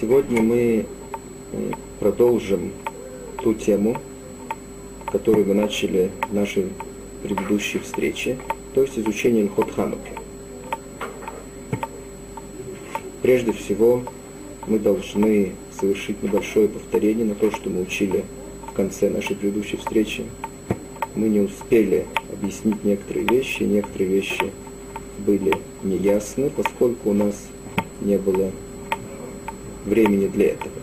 Сегодня мы э, продолжим ту тему, которую мы начали в нашей предыдущей встрече, то есть изучение Илхот Хануки. Прежде всего, мы должны совершить небольшое повторение на то, что мы учили в конце нашей предыдущей встречи. Мы не успели объяснить некоторые вещи, некоторые вещи были неясны, поскольку у нас не было времени для этого.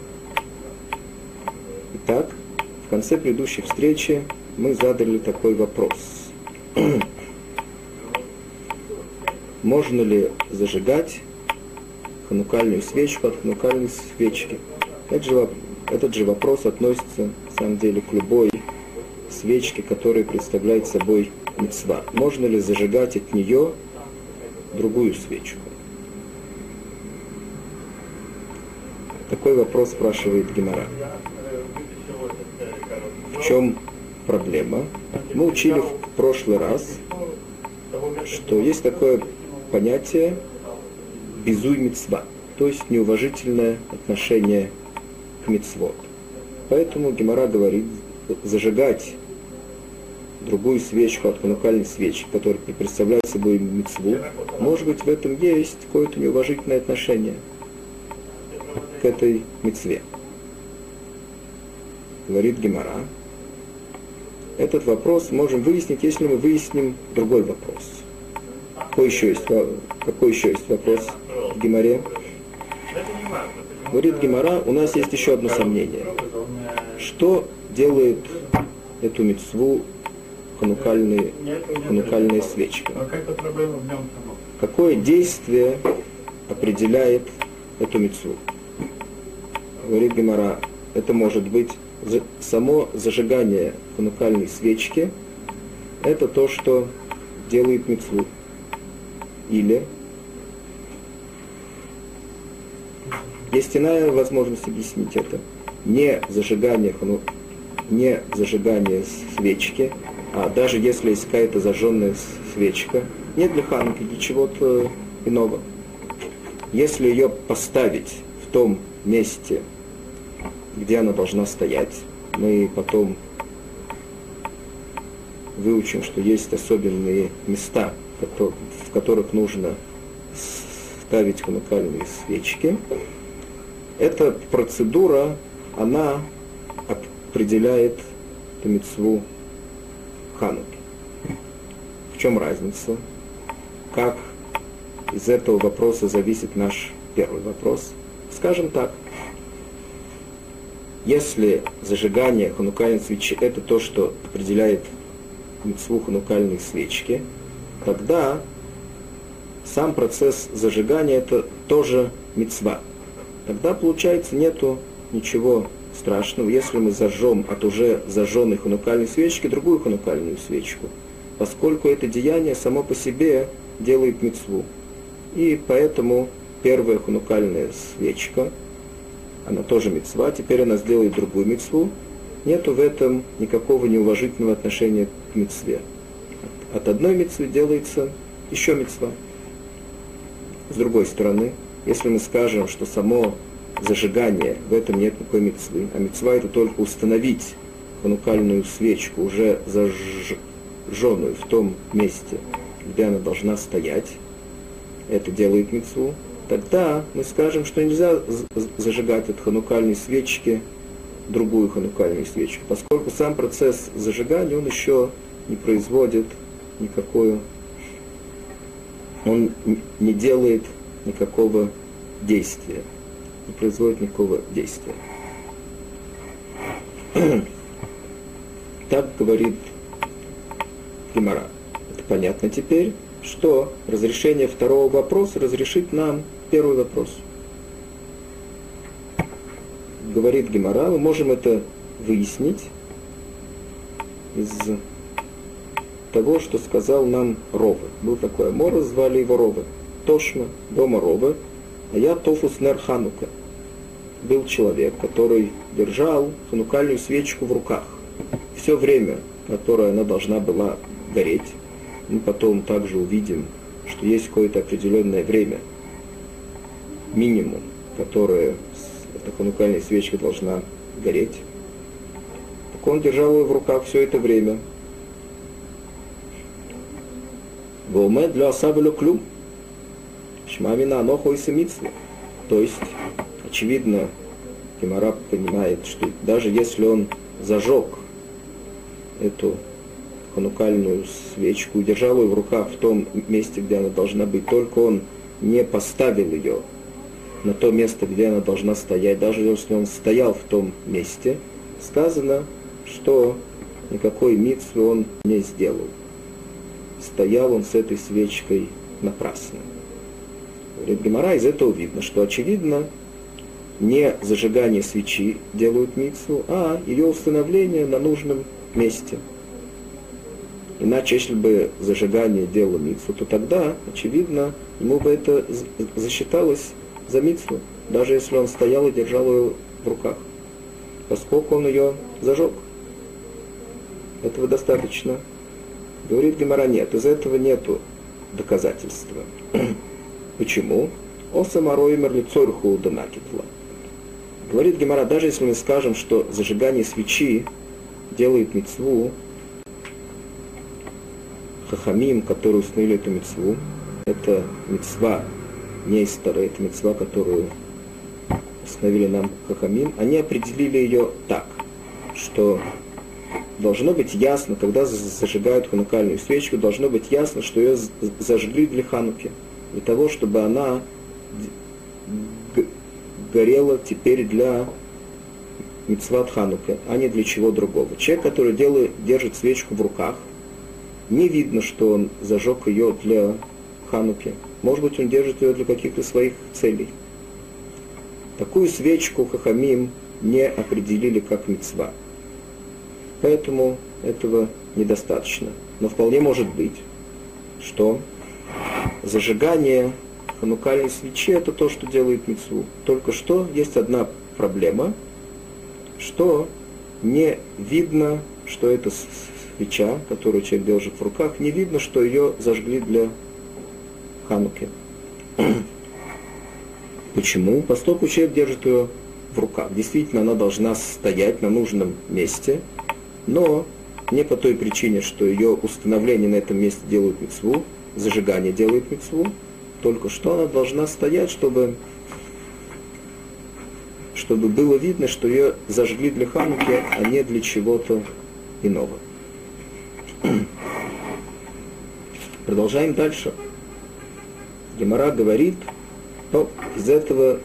Итак, в конце предыдущей встречи мы задали такой вопрос. Можно ли зажигать ханукальную свечку от ханукальной свечки? Этот же, этот же вопрос относится, на самом деле, к любой свечке, которая представляет собой мецва. Можно ли зажигать от нее другую свечку? Такой вопрос спрашивает Гемора. В чем проблема? Мы учили в прошлый раз, что есть такое понятие безуй мецва, то есть неуважительное отношение к мецвод. Поэтому Гемора говорит, зажигать другую свечку от ханукальной свечки, которая представляет собой мецву, может быть в этом есть какое-то неуважительное отношение – к этой мецве. Говорит Гемора. Этот вопрос можем выяснить, если мы выясним другой вопрос. Какой еще есть, какой еще есть вопрос в Геморе? Говорит Гемора, у нас есть еще одно сомнение. Что делает эту мецву ханукальные, ханукальная свечка? Какое действие определяет эту мецву? Говорит Гемора, это может быть само зажигание ханукальной свечки, это то, что делает мецву. Или есть иная возможность объяснить это. Не зажигание, хану, не зажигание свечки, а даже если есть какая-то зажженная свечка, не для хануки, для чего-то иного. Если ее поставить в том месте, где она должна стоять. Мы потом выучим, что есть особенные места, в которых нужно ставить ханукальные свечки. Эта процедура, она определяет мецву Хануки. В чем разница? Как из этого вопроса зависит наш первый вопрос? Скажем так, если зажигание ханукальной свечи это то, что определяет митцву ханукальной свечки, тогда сам процесс зажигания это тоже мецва. Тогда, получается, нету ничего страшного, если мы зажжем от уже зажженной ханукальной свечки другую ханукальную свечку, поскольку это деяние само по себе делает мецву. И поэтому первая ханукальная свечка – она тоже мецва, теперь она сделает другую мецву, нету в этом никакого неуважительного отношения к мецве. От одной мецвы делается еще мецва. С другой стороны, если мы скажем, что само зажигание, в этом нет никакой мецвы, а мецва это только установить ханукальную свечку, уже зажженную в том месте, где она должна стоять, это делает мецву, тогда мы скажем, что нельзя зажигать от ханукальной свечки другую ханукальную свечку, поскольку сам процесс зажигания, он еще не производит никакую, он не делает никакого действия, не производит никакого действия. Так говорит Гимара. Это понятно теперь, что разрешение второго вопроса разрешит нам первый вопрос. Говорит Гемора, мы можем это выяснить из того, что сказал нам Ровы. Был такой Амор, звали его Ровы. Тошма, дома Ровы, а я Тофус Нер Ханука. Был человек, который держал ханукальную свечку в руках. Все время, которое она должна была гореть, мы потом также увидим, что есть какое-то определенное время, минимум, которое эта ханукальная свечка должна гореть. Так он держал ее в руках все это время. Вомед для осабелю клюм. Шмамина аноху и То есть, очевидно, Гемора понимает, что даже если он зажег эту ханукальную свечку и держал ее в руках в том месте, где она должна быть, только он не поставил ее на то место, где она должна стоять, даже если он стоял в том месте, сказано, что никакой митцвы он не сделал. Стоял он с этой свечкой напрасно. Говорит Гемора, из этого видно, что очевидно, не зажигание свечи делают митцву, а ее установление на нужном месте. Иначе, если бы зажигание делало митцву, то тогда, очевидно, ему бы это засчиталось за митцву, даже если он стоял и держал ее в руках, поскольку он ее зажег. Этого достаточно. Говорит Гемора, нет, из этого нету доказательства. Почему? О самарой мерлицорху данакитла. Говорит Гемора, даже если мы скажем, что зажигание свечи делает мецву, хахамим, которые установили эту мецву, это мецва не из Тары, это мецва, которую установили нам хахамим, они определили ее так, что должно быть ясно, когда зажигают ханукальную свечку, должно быть ясно, что ее зажгли для хануки, для того, чтобы она горело теперь для мецват Ханука, а не для чего другого. Человек, который делает, держит свечку в руках, не видно, что он зажег ее для Хануки. Может быть, он держит ее для каких-то своих целей. Такую свечку Хахамим не определили как мецва. Поэтому этого недостаточно. Но вполне может быть, что зажигание ханукальной свечи это то, что делает мецву. Только что есть одна проблема, что не видно, что это свеча, которую человек держит в руках, не видно, что ее зажгли для хануки. Почему? Поскольку человек держит ее в руках. Действительно, она должна стоять на нужном месте, но не по той причине, что ее установление на этом месте делает мецву, зажигание делает мецву, только что она должна стоять, чтобы, чтобы было видно, что ее зажгли для Хануки, а не для чего-то иного. Продолжаем дальше. Гемора говорит, но из этого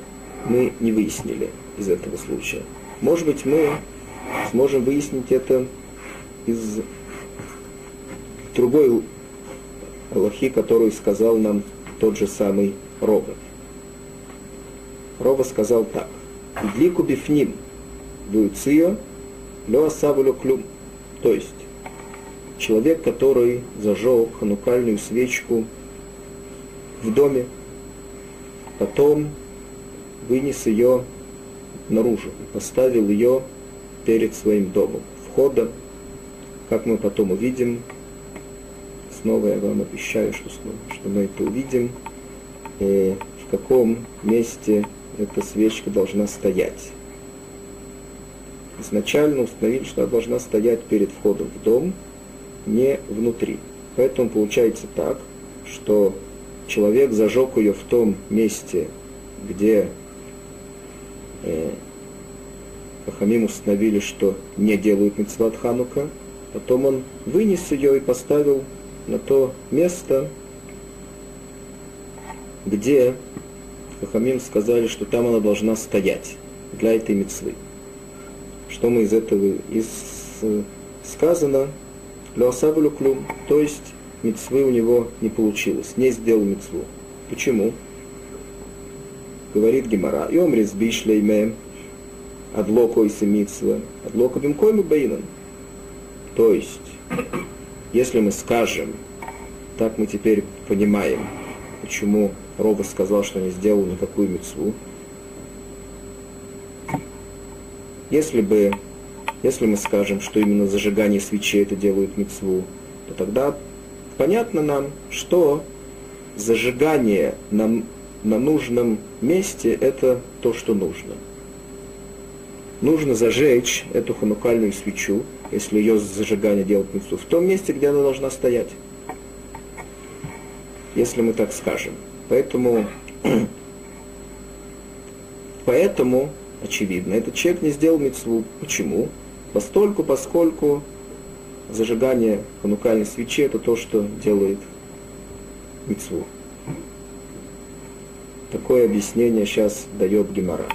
мы не выяснили, из этого случая. Может быть, мы сможем выяснить это из другой Аллахи, которую сказал нам тот же самый Рова. Рова сказал так. Идлику бифним дуицио лё асавулю клюм. То есть, человек, который зажег ханукальную свечку в доме, потом вынес ее наружу, поставил ее перед своим домом, входом, как мы потом увидим, снова я вам обещаю, что, снова, что мы это увидим, э, в каком месте эта свечка должна стоять. Изначально установили, что она должна стоять перед входом в дом, не внутри. Поэтому получается так, что человек зажег ее в том месте, где э, Хахамим установили, что не делают митцват Ханука, потом он вынес ее и поставил на то место, где Хахамим сказали, что там она должна стоять для этой мецвы. Что мы из этого из сказано Леосабулю клюм, то есть мецвы у него не получилось, не сделал мецву. Почему? Говорит Гемара, и омрис бишлейме, адлоко и митцва, адлоко бимкойму бейнан. То есть, если мы скажем, так мы теперь понимаем, почему Роба сказал, что не сделал никакую мецву. Если бы, если мы скажем, что именно зажигание свечей это делает мецву, то тогда понятно нам, что зажигание на, на нужном месте это то, что нужно. нужно зажечь эту ханукальную свечу, если ее зажигание делает митцву, в том месте, где она должна стоять. Если мы так скажем. Поэтому, поэтому очевидно, этот человек не сделал митцву. Почему? Постольку, поскольку зажигание ханукальной свечи это то, что делает митцву. Такое объяснение сейчас дает Гемора.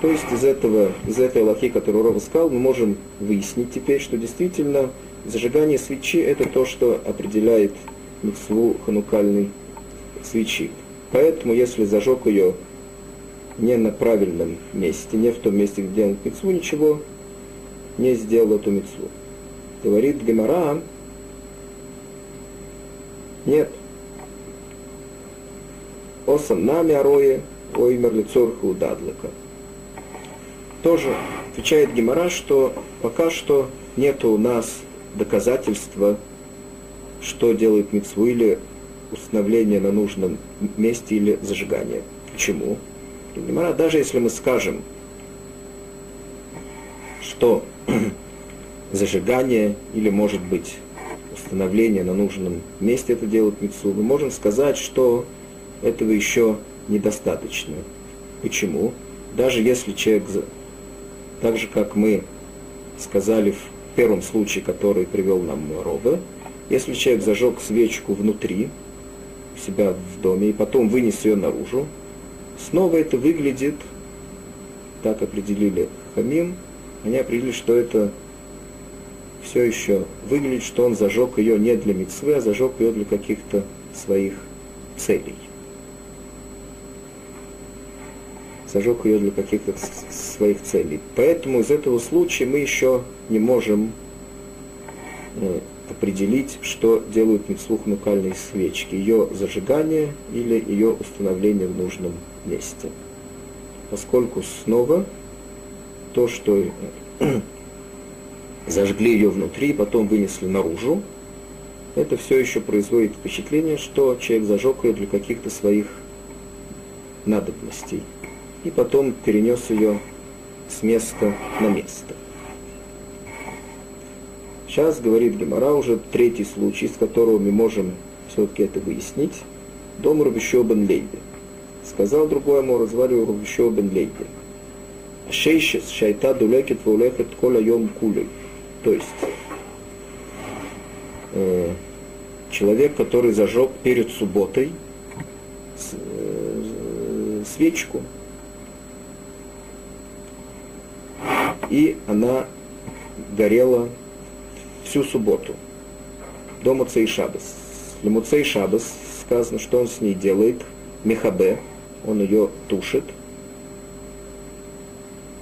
То есть из, этого, из этой лохи, которую Рова сказал, мы можем выяснить теперь, что действительно зажигание свечи это то, что определяет митцву ханукальной свечи. Поэтому, если зажег ее не на правильном месте, не в том месте, где он митцву, ничего не сделал эту митцву. Говорит Гемара, нет. Осам нами арое, оймер лицорху удадлака тоже отвечает Гемора, что пока что нет у нас доказательства, что делает митцву или установление на нужном месте или зажигание. Почему? Гемора, даже если мы скажем, что зажигание или, может быть, установление на нужном месте это делает митцву, мы можем сказать, что этого еще недостаточно. Почему? Даже если человек так же, как мы сказали в первом случае, который привел нам Робе, если человек зажег свечку внутри у себя в доме и потом вынес ее наружу, снова это выглядит, так определили Хамим, они определили, что это все еще выглядит, что он зажег ее не для мецвы, а зажег ее для каких-то своих целей. зажег ее для каких-то своих целей. Поэтому из этого случая мы еще не можем э, определить, что делают митцвух нукальные свечки, ее зажигание или ее установление в нужном месте. Поскольку снова то, что э, зажгли ее внутри, потом вынесли наружу, это все еще производит впечатление, что человек зажег ее для каких-то своих надобностей и потом перенес ее с места на место. Сейчас говорит Гемора уже третий случай, с которого мы можем все-таки это выяснить. Дом Рубищо бен Лейби. Сказал другой ему, звали Рубищо бен Лейби. Шейшес шайта дулекет вулехет коля йом кулей. То есть, э, человек, который зажег перед субботой с, э, свечку, и она горела всю субботу до Муцей Шабас. Для Муцей Шабас сказано, что он с ней делает, мехабе, он ее тушит,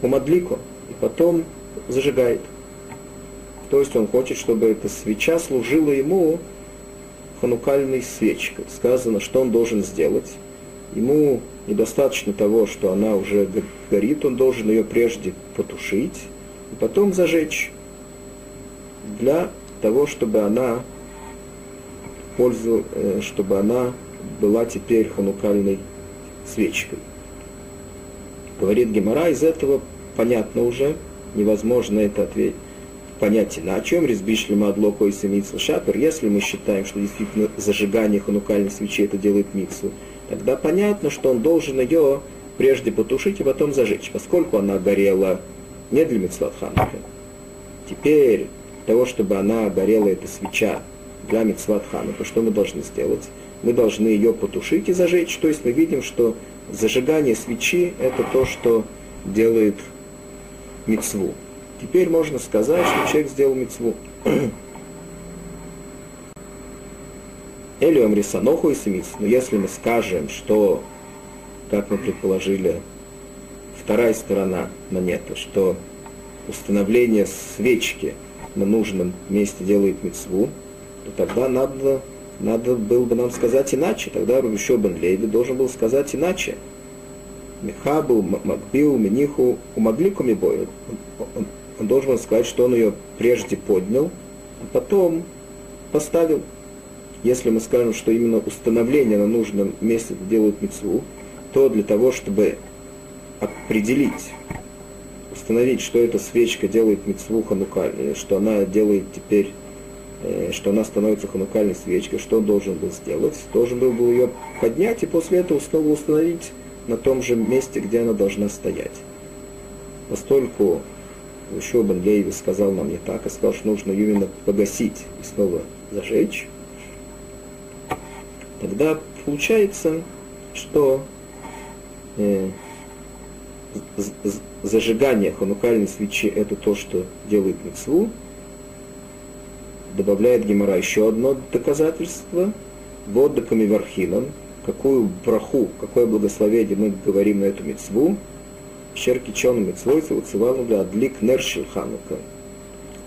умадлико, и потом зажигает. То есть он хочет, чтобы эта свеча служила ему ханукальной свечкой. Сказано, что он должен сделать. Ему недостаточно того, что она уже горит, он должен ее прежде потушить и потом зажечь для того, чтобы она пользу, э, чтобы она была теперь ханукальной свечкой. Говорит Гемора, из этого понятно уже, невозможно это ответить, понять иначе. Чем резбишли мадлоко и семицл шапер, если мы считаем, что действительно зажигание ханукальной свечи это делает миксу, тогда понятно, что он должен ее прежде потушить и потом зажечь, поскольку она горела не для Мицлат Хануки. Теперь, того, чтобы она горела, эта свеча, для Мицлат Ханука, что мы должны сделать? Мы должны ее потушить и зажечь. То есть мы видим, что зажигание свечи – это то, что делает мицву. Теперь можно сказать, что человек сделал мицву. Или Амрисаноху и Семиц. Но если мы скажем, что, как мы предположили, вторая сторона монеты, что установление свечки на нужном месте делает мецву, то тогда надо, надо было бы нам сказать иначе. Тогда Рубишо бен Лейви должен был сказать иначе. Михабу, Макбиу, Миниху, умогли кумибою. Он, должен сказать, что он ее прежде поднял, а потом поставил. Если мы скажем, что именно установление на нужном месте делают мецву, то для того, чтобы определить установить, что эта свечка делает митцву ханукальной, что она делает теперь, э, что она становится ханукальной свечкой, что он должен был сделать? Должен был, был ее поднять и после этого снова установить на том же месте, где она должна стоять. Поскольку еще Бен Лейви сказал нам не так, а сказал, что нужно именно погасить и снова зажечь, тогда получается, что э, зажигание ханукальной свечи это то, что делает мецву, добавляет Гемора. Еще одно доказательство, воддаками вархином, какую браху, какое благословение мы говорим на эту мецву, Щеркичон мецвойца уцевал для адлик нершил ханука.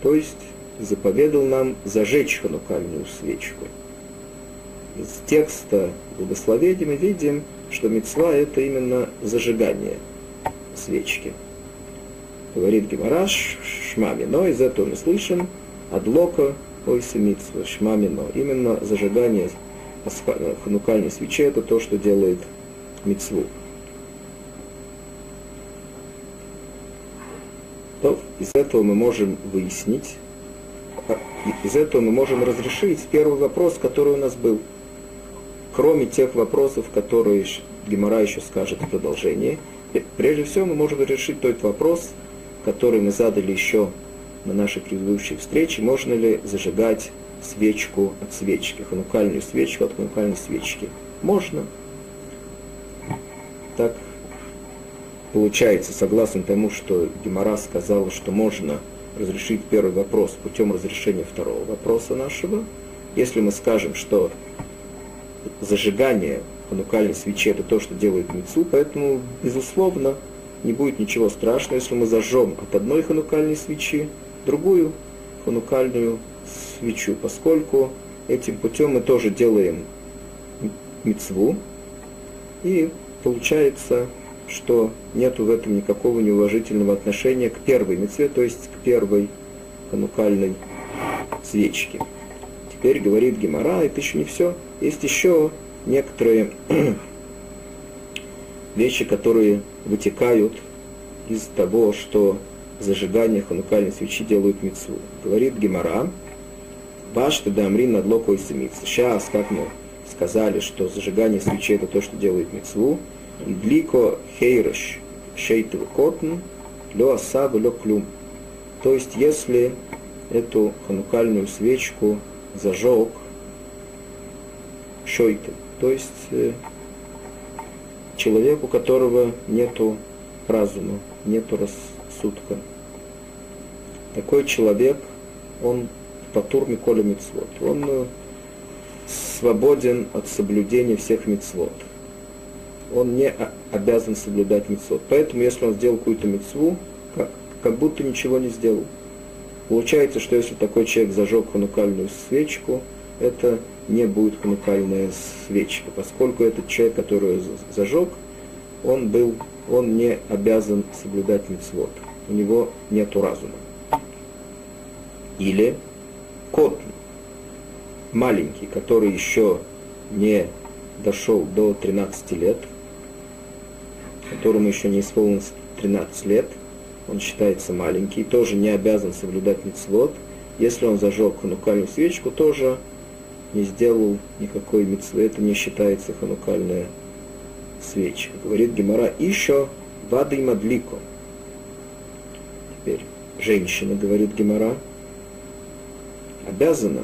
То есть заповедал нам зажечь ханукальную свечку. Из текста благословения мы видим, что мецва это именно зажигание свечки. Говорит Гемараш, шмамино, из этого мы слышим, адлока ойса митсва, шмамино. Именно зажигание ханукальной свечи это то, что делает мецву. То из этого мы можем выяснить, а, из этого мы можем разрешить первый вопрос, который у нас был. Кроме тех вопросов, которые Гемора еще скажет в продолжении, прежде всего мы можем решить тот вопрос, который мы задали еще на нашей предыдущей встрече, можно ли зажигать свечку от свечки, ханукальную свечку от ханукальной свечки. Можно. Так получается, согласно тому, что Гемора сказал, что можно разрешить первый вопрос путем разрешения второго вопроса нашего, если мы скажем, что зажигание ханукальной свечи это то, что делает мецу, поэтому, безусловно, не будет ничего страшного, если мы зажжем от одной ханукальной свечи другую ханукальную свечу, поскольку этим путем мы тоже делаем мецву, и получается что нет в этом никакого неуважительного отношения к первой мецве, то есть к первой ханукальной свечке. Теперь говорит Гемора, это еще не все. Есть еще некоторые вещи, которые вытекают из того, что зажигание ханукальной свечи делают мецву. Говорит Гемора, Башта дамрин над локой Сейчас, как мы сказали, что зажигание свечи это то, что делает мецву, Длико хейреш шейтов котн, лё асаб, лё клюм. То есть, если эту ханукальную свечку зажег шойты, то есть э, человек, у которого нету разума, нету рассудка. Такой человек, он патур Миколя Мицвод. Он э, свободен от соблюдения всех мицвод он не обязан соблюдать мецвод. Поэтому, если он сделал какую-то мецву, как, как будто ничего не сделал. Получается, что если такой человек зажег ханукальную свечку, это не будет ханукальная свечка, поскольку этот человек, который зажег, он был, он не обязан соблюдать мецвод. У него нет разума. Или кот маленький, который еще не дошел до 13 лет, которому еще не исполнилось 13 лет, он считается маленький, тоже не обязан соблюдать мицвод. Если он зажег ханукальную свечку, тоже не сделал никакой мицвы, это не считается ханукальная свечка. Говорит Гемора, еще вады и мадлико. Теперь женщина, говорит Гемора, обязана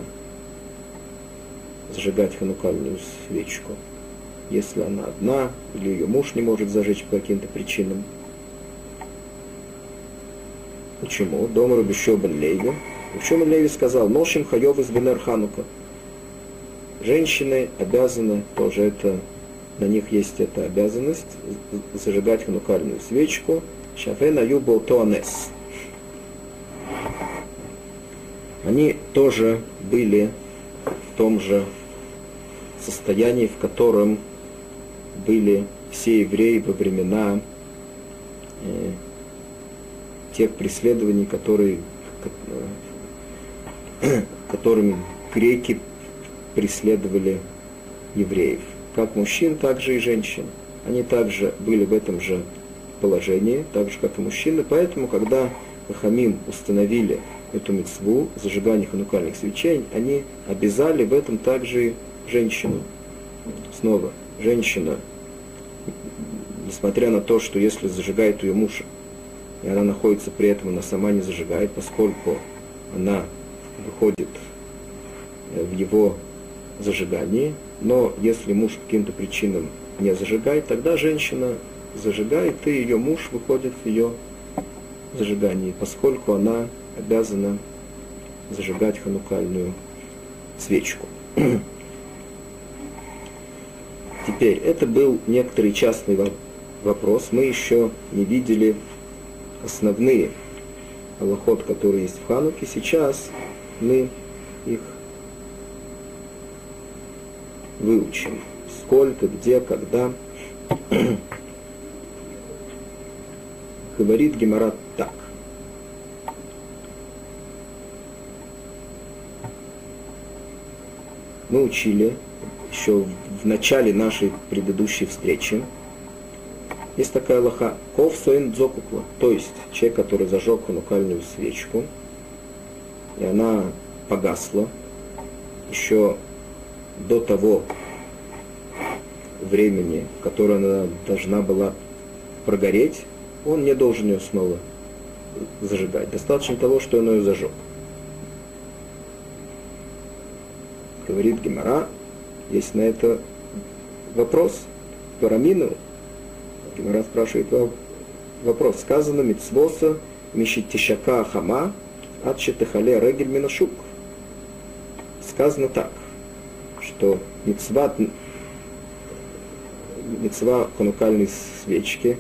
зажигать ханукальную свечку если она одна, или ее муж не может зажечь по каким-то причинам. Почему? Дома Рубишобан Лейви. Рубишобан Лейви сказал, Ношим Хайов из Бенер Ханука. Женщины обязаны, тоже это, на них есть эта обязанность, зажигать ханукальную свечку. Шафена Юбо Туанес. Они тоже были в том же состоянии, в котором были все евреи во времена э, тех преследований, которые, э, которыми греки преследовали евреев. Как мужчин, так же и женщин. Они также были в этом же положении, так же, как и мужчины. Поэтому, когда Хахамим установили эту мецву, зажигание ханукальных свечей, они обязали в этом также женщину. Снова, женщина, несмотря на то, что если зажигает ее муж, и она находится при этом, она сама не зажигает, поскольку она выходит э, в его зажигании, но если муж по каким-то причинам не зажигает, тогда женщина зажигает, и ее муж выходит в ее зажигании, поскольку она обязана зажигать ханукальную свечку. Теперь, это был некоторый частный вопрос. Мы еще не видели основные аллоход, которые есть в Хануке. Сейчас мы их выучим. Сколько, где, когда. Говорит Геморат так. Мы учили еще в начале нашей предыдущей встречи, есть такая лоха. Ков соин дзокукла. То есть человек, который зажег ханукальную свечку, и она погасла еще до того времени, которое она должна была прогореть, он не должен ее снова зажигать. Достаточно того, что он ее зажег. Говорит Гемора, есть на это вопрос. Парамину, Гемора спрашивает вопрос. Сказано мицвоса мишитишака хама от четыхале регель минашук. Сказано так, что мицва, мицва ханукальной свечки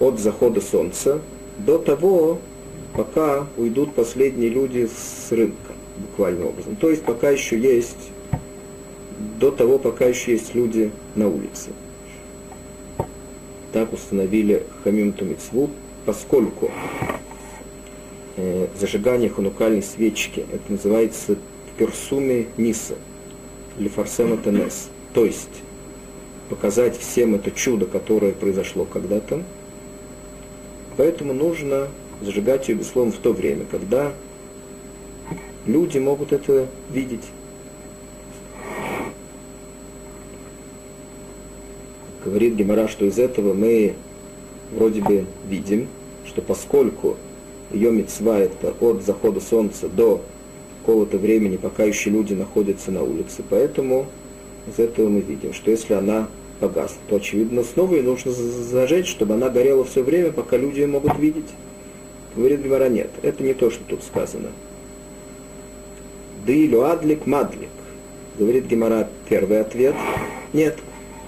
от захода солнца до того, пока уйдут последние люди с рынка, буквальным образом. То есть пока еще есть, до того, пока еще есть люди на улице так установили Хамим Тумицву, поскольку э, зажигание ханукальной свечки, это называется персуми ниса, или фарсема тенес, то есть показать всем это чудо, которое произошло когда-то. Поэтому нужно зажигать ее, безусловно, в то время, когда люди могут это видеть. Говорит Гемора, что из этого мы вроде бы видим, что поскольку ее мецва это от захода солнца до какого-то времени, пока еще люди находятся на улице, поэтому из этого мы видим, что если она погасла, то очевидно снова ее нужно зажечь, чтобы она горела все время, пока люди ее могут видеть. Говорит Гемора, нет, это не то, что тут сказано. Дилю адлик мадлик. Говорит Гемора, первый ответ. Нет,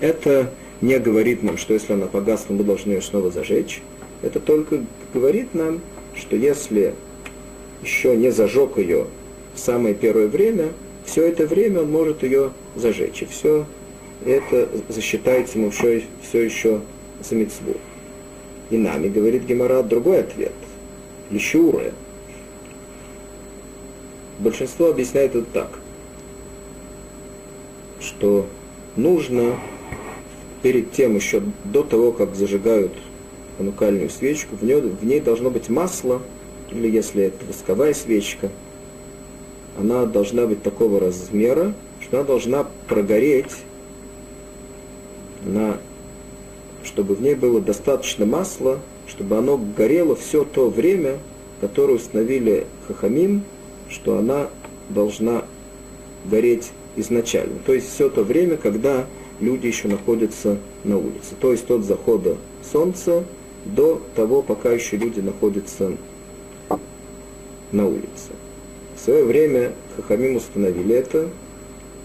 это не говорит нам, что если она погасла, мы должны ее снова зажечь. Это только говорит нам, что если еще не зажег ее в самое первое время, все это время он может ее зажечь. И все это засчитается ему все, все еще за митцву. И нами, говорит Гемора, другой ответ. Лещуры. Большинство объясняет это так, что нужно перед тем, еще до того, как зажигают ханукальную свечку, в ней, в ней должно быть масло, или если это восковая свечка, она должна быть такого размера, что она должна прогореть, на, чтобы в ней было достаточно масла, чтобы оно горело все то время, которое установили Хахамим, что она должна гореть изначально. То есть все то время, когда люди еще находятся на улице. То есть от захода солнца до того, пока еще люди находятся на улице. В свое время Хахамим установили это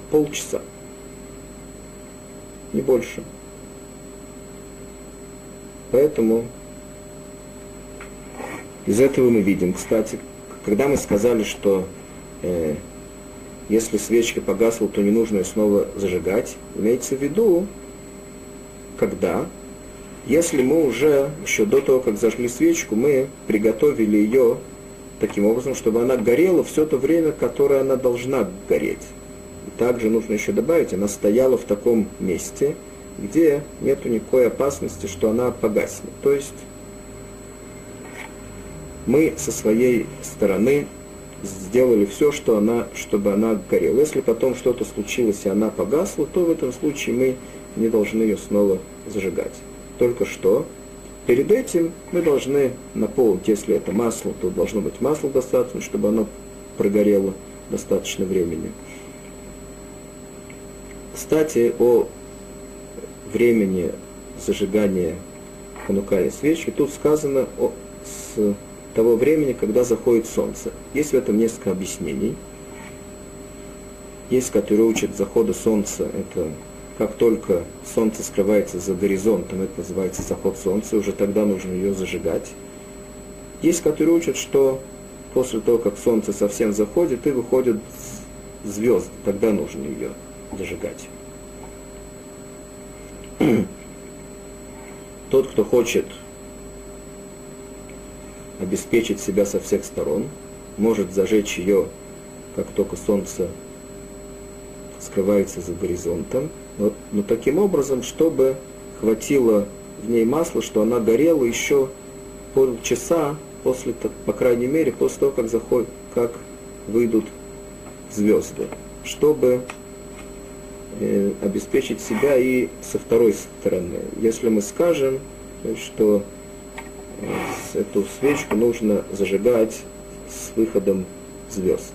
полчаса, не больше. Поэтому из этого мы видим, кстати, когда мы сказали, что э, если свечка погасла, то не нужно ее снова зажигать. Имеется в виду, когда, если мы уже, еще до того, как зажгли свечку, мы приготовили ее таким образом, чтобы она горела все то время, которое она должна гореть. И также нужно еще добавить, она стояла в таком месте, где нет никакой опасности, что она погаснет. То есть мы со своей стороны сделали все, что она, чтобы она горела. Если потом что-то случилось и она погасла, то в этом случае мы не должны ее снова зажигать. Только что перед этим мы должны наполнить, если это масло, то должно быть масло достаточно, чтобы оно прогорело достаточно времени. Кстати, о времени зажигания ханукальной свечи, тут сказано о, с того времени, когда заходит солнце. Есть в этом несколько объяснений. Есть, которые учат захода солнца, это как только солнце скрывается за горизонтом, это называется заход солнца, уже тогда нужно ее зажигать. Есть, которые учат, что после того, как солнце совсем заходит, и выходят звезды, тогда нужно ее зажигать. Тот, кто хочет обеспечить себя со всех сторон, может зажечь ее, как только солнце скрывается за горизонтом, но, но таким образом, чтобы хватило в ней масла, что она горела еще полчаса после, по крайней мере, после того, как, заходит, как выйдут звезды, чтобы э, обеспечить себя и со второй стороны. Если мы скажем, что эту свечку нужно зажигать с выходом звезд.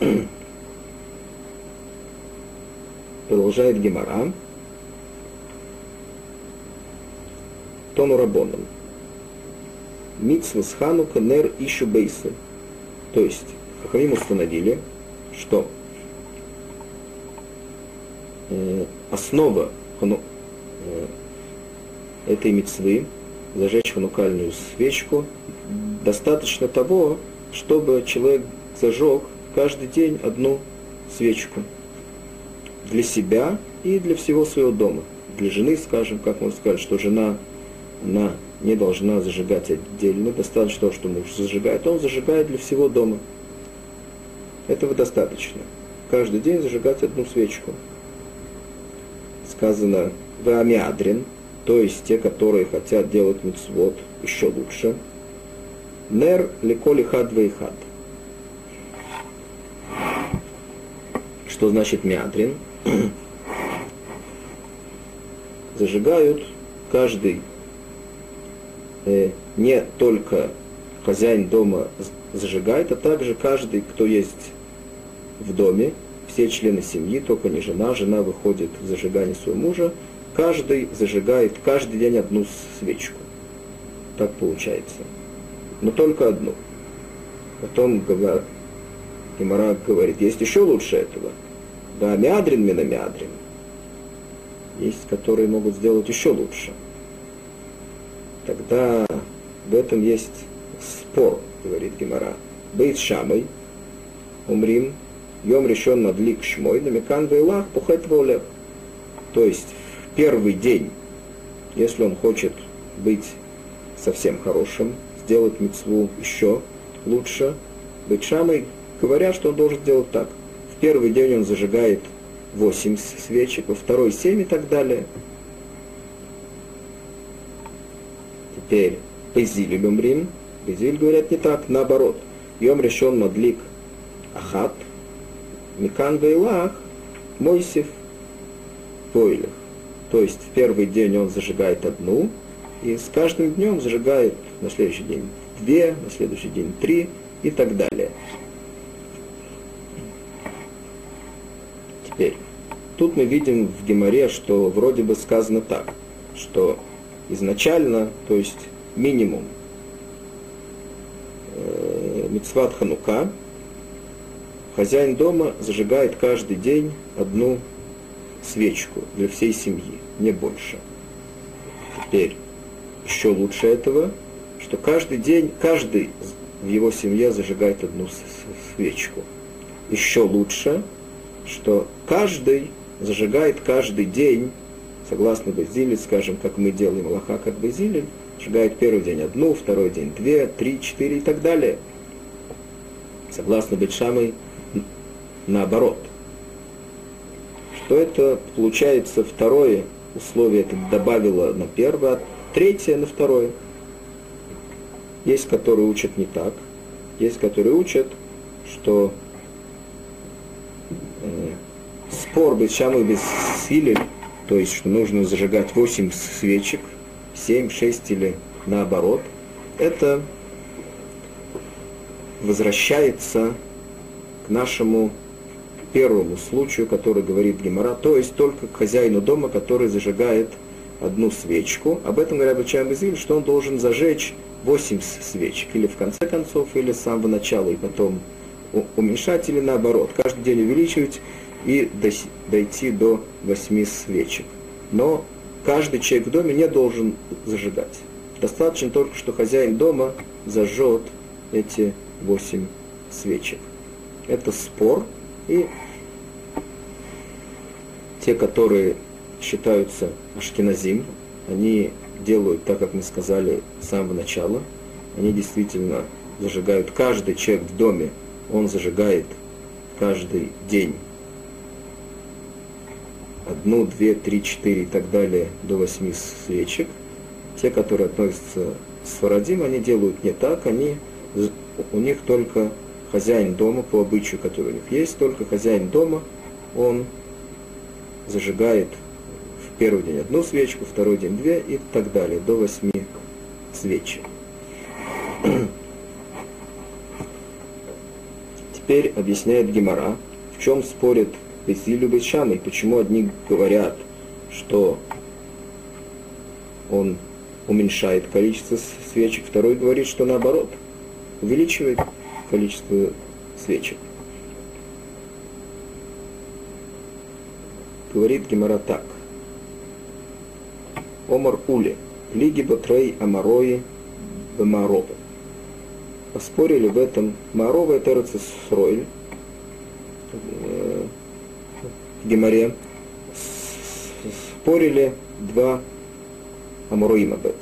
Продолжает Гемора. Тону Рабоном. Митсва с Ханука нер ищу бейсы. То есть, Хахамим установили, что э, основа э, этой мецвы зажечь ханукальную свечку, достаточно того, чтобы человек зажег каждый день одну свечку для себя и для всего своего дома. Для жены, скажем, как можно сказать, что жена, она не должна зажигать отдельно, достаточно того, что муж зажигает, он зажигает для всего дома. Этого достаточно. Каждый день зажигать одну свечку. Сказано в Амиадрин, то есть те, которые хотят делать мицвод еще лучше. Нер леколи хад вейхад. Что значит мядрин? Зажигают каждый, э, не только хозяин дома зажигает, а также каждый, кто есть в доме, все члены семьи, только не жена, жена выходит в зажигание своего мужа, каждый зажигает каждый день одну свечку. Так получается. Но только одну. Потом Гемора говорит, есть еще лучше этого. Да, мядрин мина мядрин. Есть, которые могут сделать еще лучше. Тогда в этом есть спор, говорит Гемора. Бейт шамой, умрим, йом решен надлик шмой, намекан вейлах, пухет волев. То есть первый день, если он хочет быть совсем хорошим, сделать мецву еще лучше, быть шамой, говорят, что он должен сделать так. В первый день он зажигает 8 свечек, во второй 7 и так далее. Теперь Безиль Люмрим. Безиль говорят не так, наоборот. Йом решен мадлик Ахат, Микан Вейлах, Мойсев, Пойлих. То есть в первый день он зажигает одну, и с каждым днем зажигает на следующий день две, на следующий день три и так далее. Теперь, тут мы видим в Геморе, что вроде бы сказано так, что изначально, то есть минимум э, Мицват Ханука, хозяин дома зажигает каждый день одну свечку для всей семьи, не больше. Теперь, еще лучше этого, что каждый день, каждый в его семье зажигает одну свечку. Еще лучше, что каждый зажигает каждый день, согласно Базиле, скажем, как мы делаем Аллаха как Базиле, зажигает первый день одну, второй день две, три, четыре и так далее. Согласно Бетшамой, наоборот – то это получается второе условие это добавила на первое, третье на второе. Есть, которые учат не так. Есть, которые учат, что э, спор без шамы без силы, то есть, что нужно зажигать 8 свечек, 7, 6 или наоборот, это возвращается к нашему первому случаю, который говорит Гемора, то есть только к хозяину дома, который зажигает одну свечку. Об этом говорят Бачам Безиль, что он должен зажечь 8 свечек, или в конце концов, или с самого начала, и потом уменьшать, или наоборот, каждый день увеличивать и дойти до 8 свечек. Но каждый человек в доме не должен зажигать. Достаточно только, что хозяин дома зажжет эти 8 свечек. Это спор, и те, которые считаются ашкеназим, они делают так, как мы сказали с самого начала. Они действительно зажигают каждый человек в доме, он зажигает каждый день одну, две, три, четыре и так далее до восьми свечек. Те, которые относятся с Фарадим, они делают не так, они, у них только хозяин дома, по обычаю, который у них есть, только хозяин дома, он зажигает в первый день одну свечку, второй день две и так далее, до восьми свечей. Теперь объясняет Гемора, в чем спорит Бесилю Бешамой, почему одни говорят, что он уменьшает количество свечек, второй говорит, что наоборот, увеличивает количество свечек. Говорит Гемора так. Омар Ули, Лиги Батрей Амарои Бамаровы. Поспорили в этом Марова и Терцесройль, в Геморе, спорили два Амароим об этом.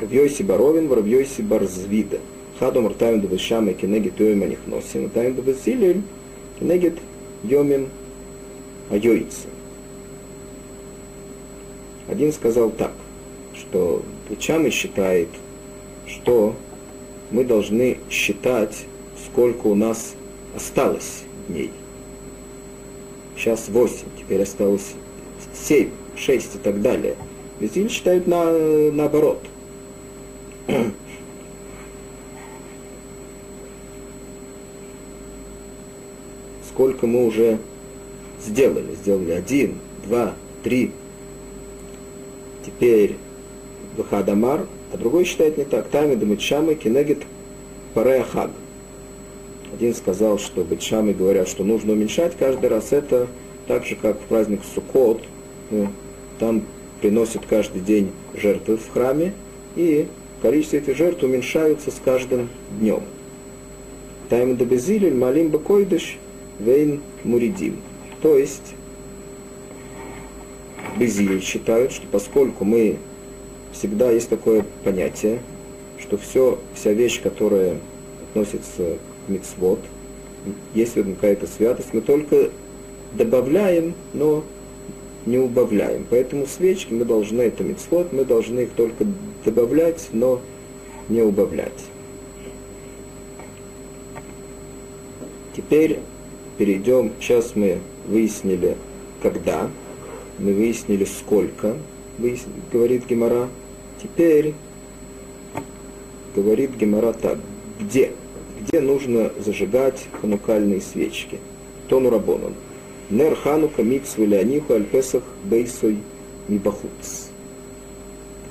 Равьойси Баровин, Равьойси Барзвида – Хадом ртаем дабешам кенегит йомим анихносим, ртаем дабесилим кенегит йомим айойцем. Один сказал так, что Пучамы считает, что мы должны считать, сколько у нас осталось дней. Сейчас восемь, теперь осталось семь, шесть и так далее. Везде считают на, наоборот. Сколько мы уже сделали. Сделали один, два, три. Теперь Вахадамар, а другой считает не так. Тами Дамитшамы Кенегит Пареахаг. Один сказал, что Бетшамы говорят, что нужно уменьшать каждый раз. Это так же, как в праздник Суккот. Ну, там приносят каждый день жертвы в храме, и количество этих жертв уменьшаются с каждым днем. Тайм Дабезилин Малим Бакойдыш Вейн Муридим. То есть Безиль считают, что поскольку мы всегда есть такое понятие, что все, вся вещь, которая относится к мицвод, есть какая-то святость, мы только добавляем, но не убавляем. Поэтому свечки мы должны, это мицвод, мы должны их только добавлять, но не убавлять. Теперь перейдем, сейчас мы выяснили, когда, мы выяснили, сколько, говорит Гемора. Теперь говорит Гемора так, где? Где нужно зажигать ханукальные свечки? Тону Рабонан. Нер Ханука Миксу Леониху Альпесах Бейсой Мибахуц.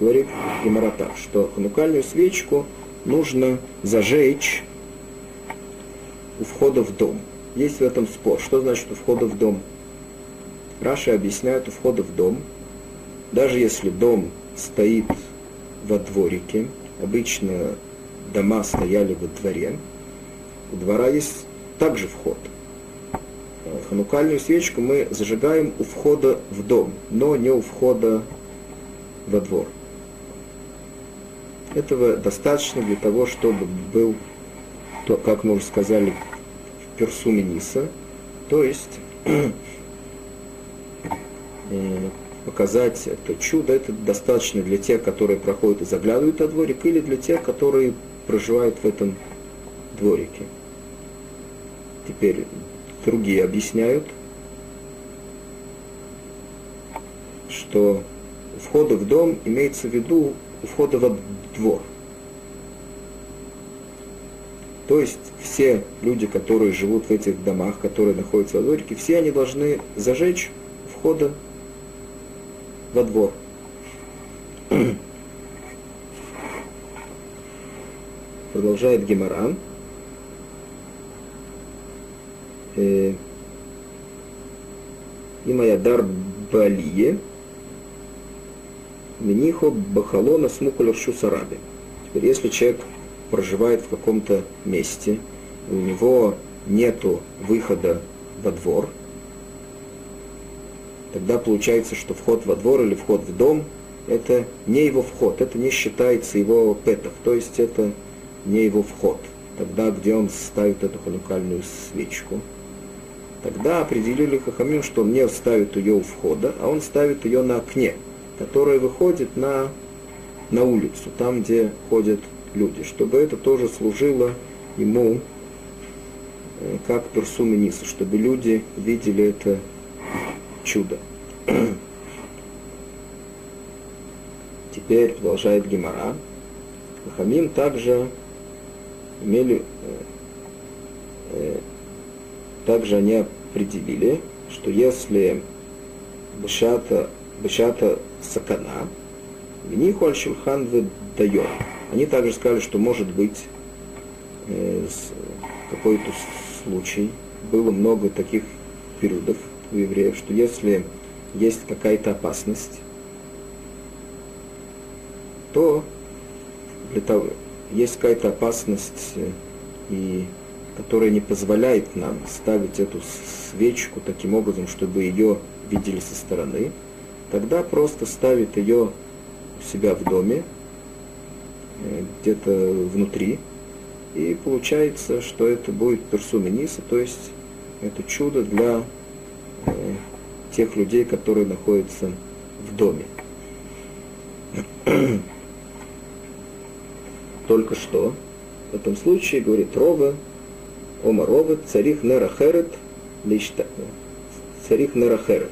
Говорит Гемора так, что ханукальную свечку нужно зажечь у входа в дом – есть в этом спор. Что значит у входа в дом? Раша объясняет у входа в дом, даже если дом стоит во дворике, обычно дома стояли во дворе, у двора есть также вход. Ханукальную свечку мы зажигаем у входа в дом, но не у входа во двор. Этого достаточно для того, чтобы был, как мы уже сказали, персумениса, то есть показать это чудо, это достаточно для тех, которые проходят и заглядывают на дворик, или для тех, которые проживают в этом дворике. Теперь другие объясняют, что входа в дом имеется в виду входа во двор. То есть все люди, которые живут в этих домах, которые находятся во дворике, все они должны зажечь входа во двор. Продолжает Геморан. Э, и моя дар балие, Минихо Бахалона Смукулершу Сараби. Теперь, если человек проживает в каком-то месте, у него нету выхода во двор, тогда получается, что вход во двор или вход в дом – это не его вход, это не считается его петах, то есть это не его вход. Тогда, где он ставит эту ханукальную свечку, тогда определили Хахамим, что он не ставит ее у входа, а он ставит ее на окне, которое выходит на, на улицу, там, где ходят люди, чтобы это тоже служило ему э, как персум Ниса, чтобы люди видели это чудо. Теперь продолжает Гемора. Хамим также имели, э, э, также они определили, что если бешата, бешата сакана, виниху аль-шульхан выдает. Они также сказали, что может быть э, какой-то случай, было много таких периодов, у евреев, что если есть какая-то опасность, то для того, есть какая-то опасность, э, и, которая не позволяет нам ставить эту свечку таким образом, чтобы ее видели со стороны, тогда просто ставит ее у себя в доме, где-то внутри, и получается, что это будет персумениса, то есть это чудо для э, тех людей, которые находятся в доме. Только что в этом случае говорит Рова, Ома Рова, царих Нерахерет, царих Нерахерет.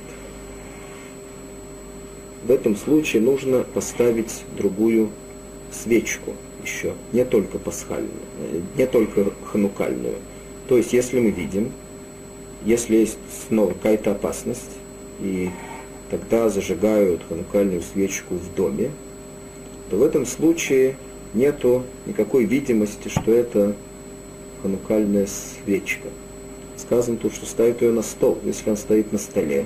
В этом случае нужно поставить другую свечку еще, не только пасхальную, не только ханукальную. То есть, если мы видим, если есть снова какая-то опасность, и тогда зажигают ханукальную свечку в доме, то в этом случае нету никакой видимости, что это ханукальная свечка. Сказано тут, что ставит ее на стол. Если она стоит на столе,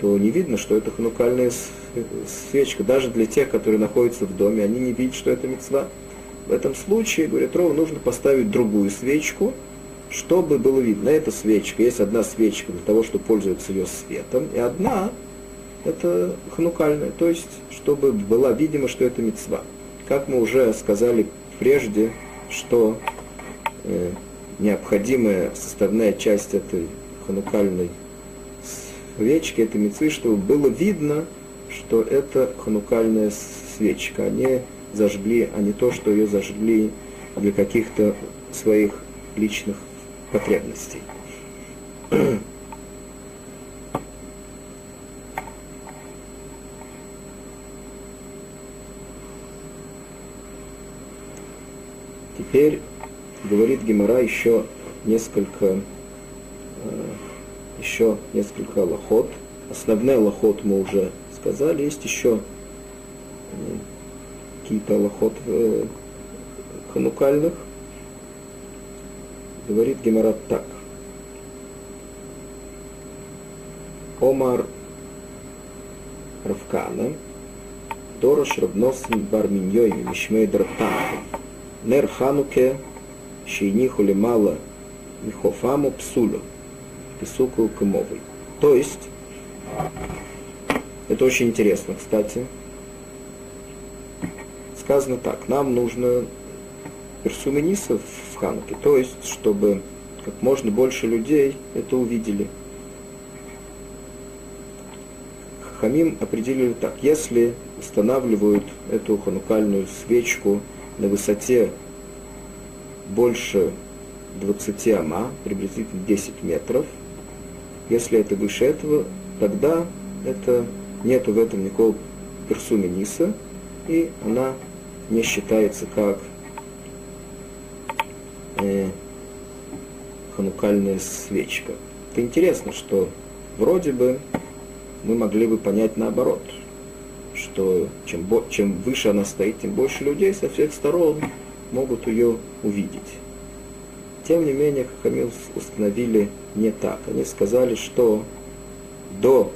то не видно, что это ханукальная свечка. Даже для тех, которые находятся в доме, они не видят, что это мецва. В этом случае, говорит Рова, нужно поставить другую свечку, чтобы было видно, эта свечка, есть одна свечка для того, чтобы пользоваться ее светом, и одна это хнукальная, то есть, чтобы была видимо, что это мецва. Как мы уже сказали прежде, что э, необходимая составная часть этой ханукальной свечки, этой мецвы, чтобы было видно, что это ханукальная свечка. Они зажгли, а не то, что ее зажгли для каких-то своих личных потребностей. Теперь говорит Гемора еще несколько, э, еще несколько лохот. Основной лохот мы уже сказали, есть еще какие-то лохот э, ханукальных – говорит Геморат так. Омар Равкана, Дорош Рабносин Барминьой Мишмей Дратан, Нер Хануке, Шейниху Лемала Михофаму Псулю, Писуку Кымовой. То есть, это очень интересно, кстати. Сказано так, нам нужно персумениса в Хануке, то есть, чтобы как можно больше людей это увидели. Хахамим определили так. Если устанавливают эту ханукальную свечку на высоте больше 20 ама, приблизительно 10 метров, если это выше этого, тогда это, нету в этом никакого персумениса, и она не считается как э, ханукальная свечка. Это интересно, что вроде бы мы могли бы понять наоборот, что чем, чем выше она стоит, тем больше людей со всех сторон могут ее увидеть. Тем не менее, Хахамил установили не так. Они сказали, что до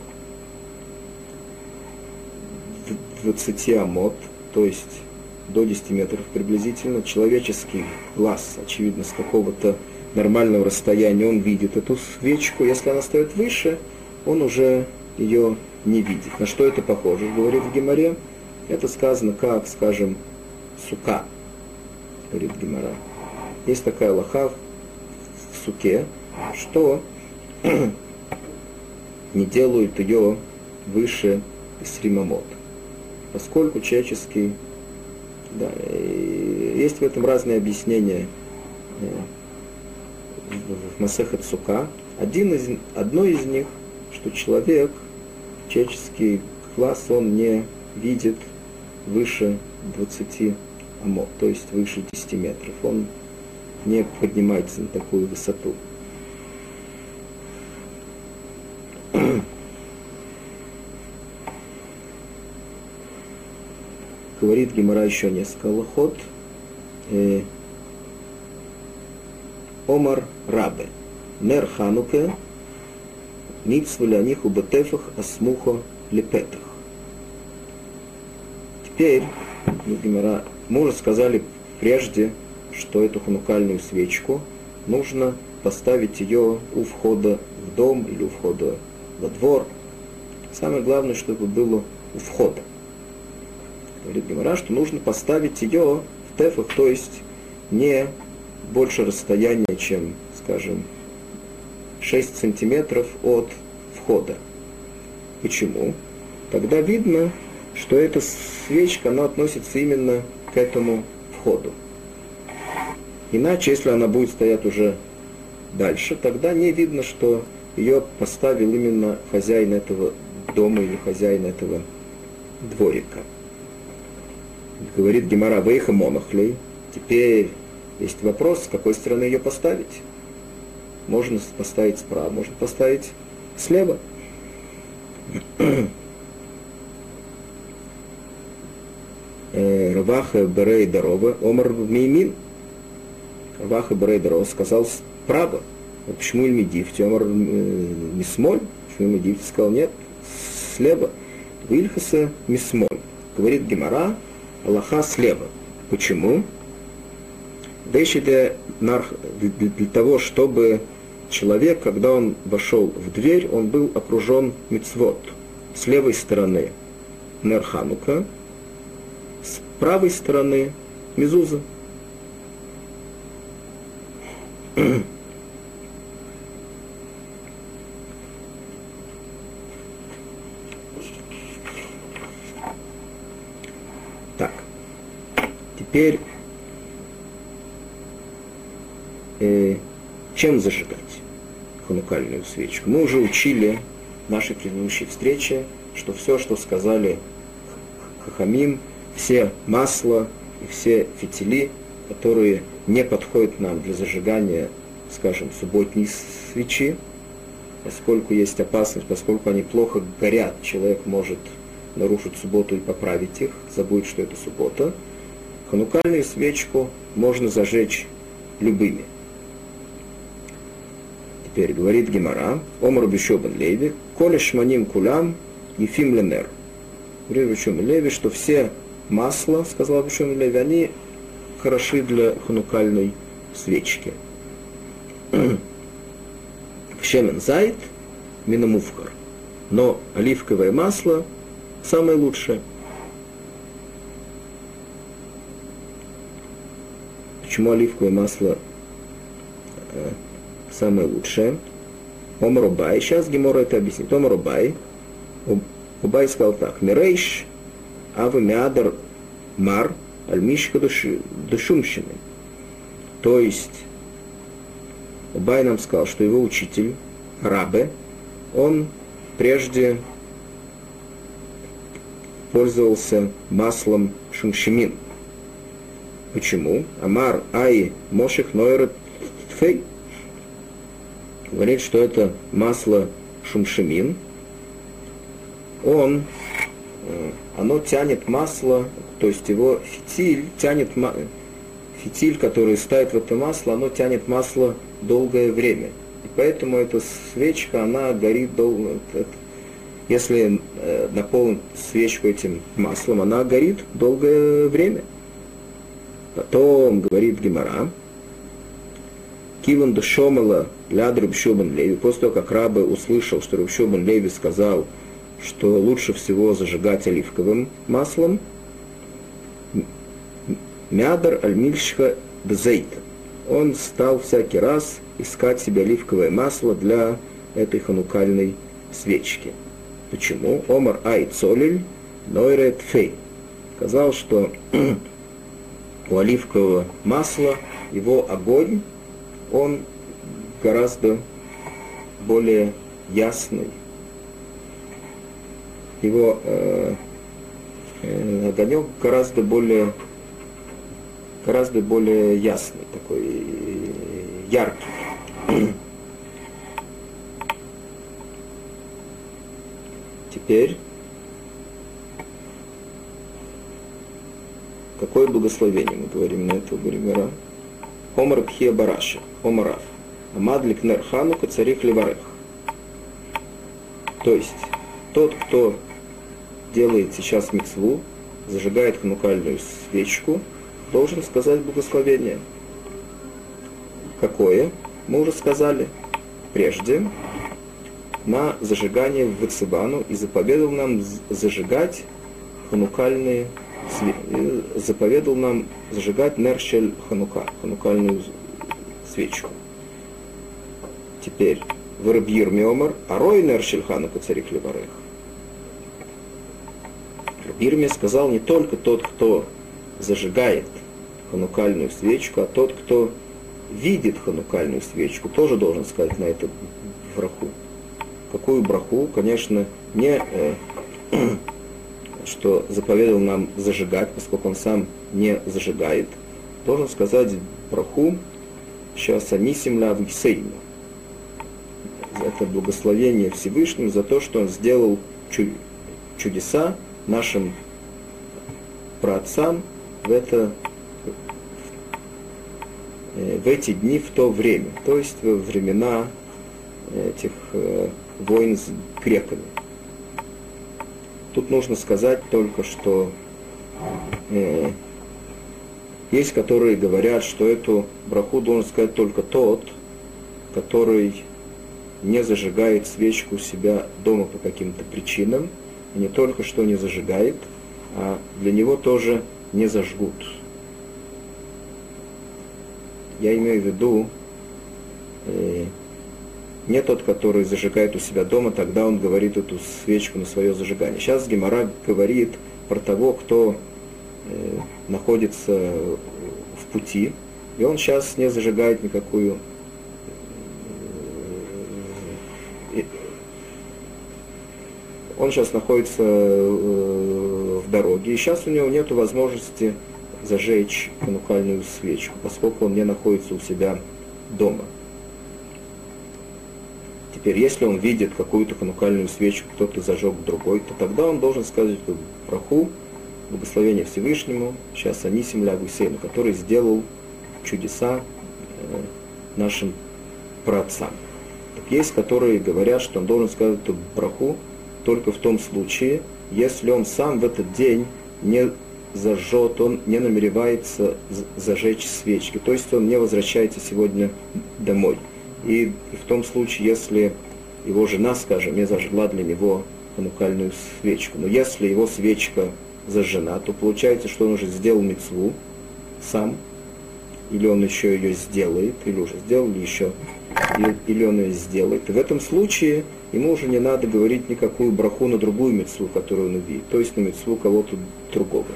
20 амот, то есть до 10 метров приблизительно, человеческий глаз, очевидно, с какого-то нормального расстояния он видит эту свечку. Если она стоит выше, он уже ее не видит. На что это похоже, говорит в Геморе? Это сказано как, скажем, сука, говорит Гемора. Есть такая лоха в суке, что не делают ее выше сримамот. Поскольку человеческий... Да, есть в этом разные объяснения э, в Масехет Сука. Один из, одно из них, что человек, человеческий класс, он не видит выше 20 амот, то есть выше 10 метров. Он не поднимается на такую высоту. Говорит Гимара еще несколько лохот. Э, Омар Рабе. Нер Хануке. Митсву ляниху бетефах асмухо лепетах. Теперь, Гимара, мы уже сказали прежде, что эту ханукальную свечку нужно поставить ее у входа в дом или у входа во двор. Самое главное, чтобы было у входа. Говорит Гимара, что нужно поставить ее в тефах, то есть не больше расстояния, чем, скажем, 6 сантиметров от входа. Почему? Тогда видно, что эта свечка, она относится именно к этому входу. Иначе, если она будет стоять уже дальше, тогда не видно, что ее поставил именно хозяин этого дома или хозяин этого дворика. Говорит Гемара Вейха Монахлей. Теперь есть вопрос, с какой стороны ее поставить. Можно поставить справа, можно поставить слева. Э, Раваха Берей Дарова, Омар Меймин. Раваха Берей Дарова сказал справа. Почему Ильмидифти? Омар э, Мисмоль? Почему Ильмидифти сказал нет? Слева. Вильхаса Мисмоль. Говорит Гемара, Аллаха слева. Почему? Для, для того, чтобы человек, когда он вошел в дверь, он был окружен мицвод. С левой стороны Нерханука, с правой стороны Мизуза. Теперь э, чем зажигать ханукальную свечку? Мы уже учили в нашей предыдущей встрече, что все, что сказали Хахамим, все масла и все фитили, которые не подходят нам для зажигания, скажем, субботней свечи, поскольку есть опасность, поскольку они плохо горят, человек может нарушить субботу и поправить их, забудет, что это суббота. Ханукальную свечку можно зажечь любыми – Теперь говорит Гемара, Омар Бишобан Леви, Коля Шманим Кулям, Ефим Ленер. Говорит Бишобан Леви, что все масла, сказал Бишобан Леви, они хороши для ханукальной свечки. Шемен зайт, минамувкар. Но оливковое масло самое лучшее. Почему оливковое масло э, самое лучшее. Омарубай, сейчас Гемора это объяснит. Омарубай, Убай сказал так, Мирейш, Ава Миадар Мар, Альмишка Душумщины. То есть, Убай нам сказал, что его учитель, Рабе, он прежде пользовался маслом шумшимин. Почему? Амар Ай Моших Нойрат Фей говорит, что это масло шумшимин. Он, э, оно тянет масло, то есть его фитиль тянет, фитиль, который ставит в это масло, оно тянет масло долгое время. И поэтому эта свечка, она горит долго. Если э, наполнить свечку этим маслом, она горит долгое время. Потом говорит Гемора, Киван Душомала Ляд Рубшубан Леви, после того, как Рабы услышал, что Рубшубан Леви сказал, что лучше всего зажигать оливковым маслом, Мядар Альмильшха Дзейта. Он стал всякий раз искать себе оливковое масло для этой ханукальной свечки. Почему? Омар Ай Цолиль Нойрет Фей. Сказал, что у оливкового масла его огонь, он гораздо более ясный. Его э, э, огонек гораздо более гораздо более ясный, такой э, яркий. Теперь какое благословение мы говорим на этого Григора? Омар Пхия Бараша, Омарав. Амадлик Нерханука царих Леварех. То есть, тот, кто делает сейчас мецву, зажигает ханукальную свечку, должен сказать благословение. Какое? Мы уже сказали прежде на зажигание в Вацибану и заповедал нам зажигать ханукальные заповедал нам зажигать нершель ханука, ханукальную свечку. Теперь, Вырабьир Миомар, Арой Нершель Ханука царик Леварех. Рабирме сказал не только тот, кто зажигает ханукальную свечку, а тот, кто видит ханукальную свечку, тоже должен сказать на это браху. Какую браху? Конечно, не э, что заповедал нам зажигать, поскольку он сам не зажигает, должен сказать браху сейчас анисим ла Это благословение Всевышнему за то, что он сделал чудеса нашим праотцам в это э, в эти дни в то время, то есть во времена этих э, войн с греками. Тут нужно сказать только, что э, есть, которые говорят, что эту браху должен сказать только тот, который не зажигает свечку у себя дома по каким-то причинам, не только что не зажигает, а для него тоже не зажгут. Я имею в виду, э, не тот, который зажигает у себя дома, тогда он говорит эту свечку на свое зажигание. Сейчас Гемора говорит про того, кто э, находится в пути, и он сейчас не зажигает никакую э, он сейчас находится э, в дороге, и сейчас у него нет возможности зажечь канукальную свечку, поскольку он не находится у себя дома. Теперь, если он видит какую-то ханукальную свечку, кто-то зажег другой, то тогда он должен сказать проху, благословение Всевышнему, сейчас Анисим Лягусейну, который сделал чудеса э, нашим праотцам. Так есть, которые говорят, что он должен сказать эту браху только в том случае, если он сам в этот день не зажжет, он не намеревается зажечь свечки, то есть он не возвращается сегодня домой. И в том случае, если его жена, скажем, не зажгла для него ханукальную свечку, но если его свечка зажжена, то получается, что он уже сделал мецву сам, или он еще ее сделает, или уже сделал, или еще, или он ее сделает. И в этом случае ему уже не надо говорить никакую браху на другую мецву, которую он увидит, то есть на мецву кого-то другого.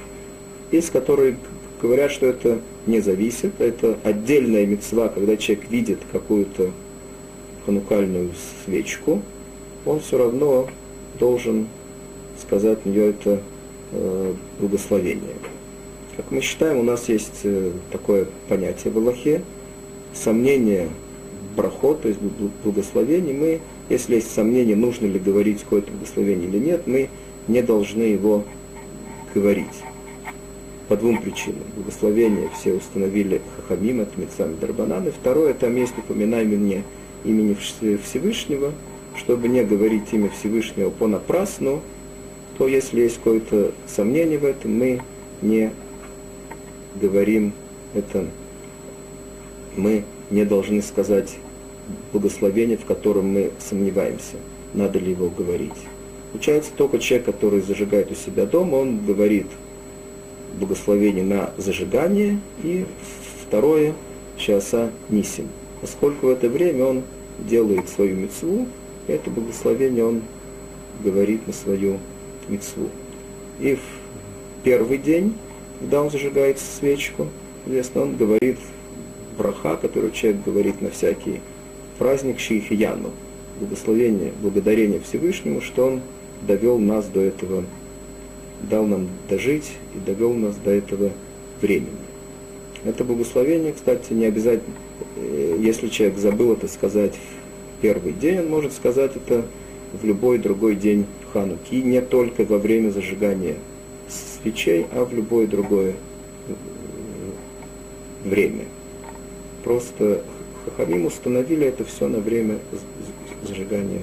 Есть, которые говорят, что это не зависит, это отдельная мецва, когда человек видит какую-то ханукальную свечку, он все равно должен сказать нее это э, благословение. Как мы считаем, у нас есть э, такое понятие в Аллахе, сомнение проход, то есть благословение, мы, если есть сомнение, нужно ли говорить какое-то благословение или нет, мы не должны его говорить. По двум причинам. Благословение все установили Хахамим, это Митсами Дарбанан. И второе, там есть упоминание имени Всевышнего, чтобы не говорить имя Всевышнего понапрасну, то если есть какое-то сомнение в этом, мы не говорим это, мы не должны сказать благословение, в котором мы сомневаемся, надо ли его говорить. Получается, только человек, который зажигает у себя дома, он говорит благословение на зажигание, и второе, часа нисим. Поскольку в это время он делает свою мецву, это благословение он говорит на свою мецву. И в первый день, когда он зажигает свечку, известно, он говорит браха, который человек говорит на всякий праздник Шейхияну, благословение, благодарение Всевышнему, что он довел нас до этого, дал нам дожить и довел нас до этого времени. Это благословение, кстати, не обязательно, э, если человек забыл это сказать в первый день, он может сказать это в любой другой день Хануки, не только во время зажигания свечей, а в любое другое э, время. Просто Хахамим установили это все на время зажигания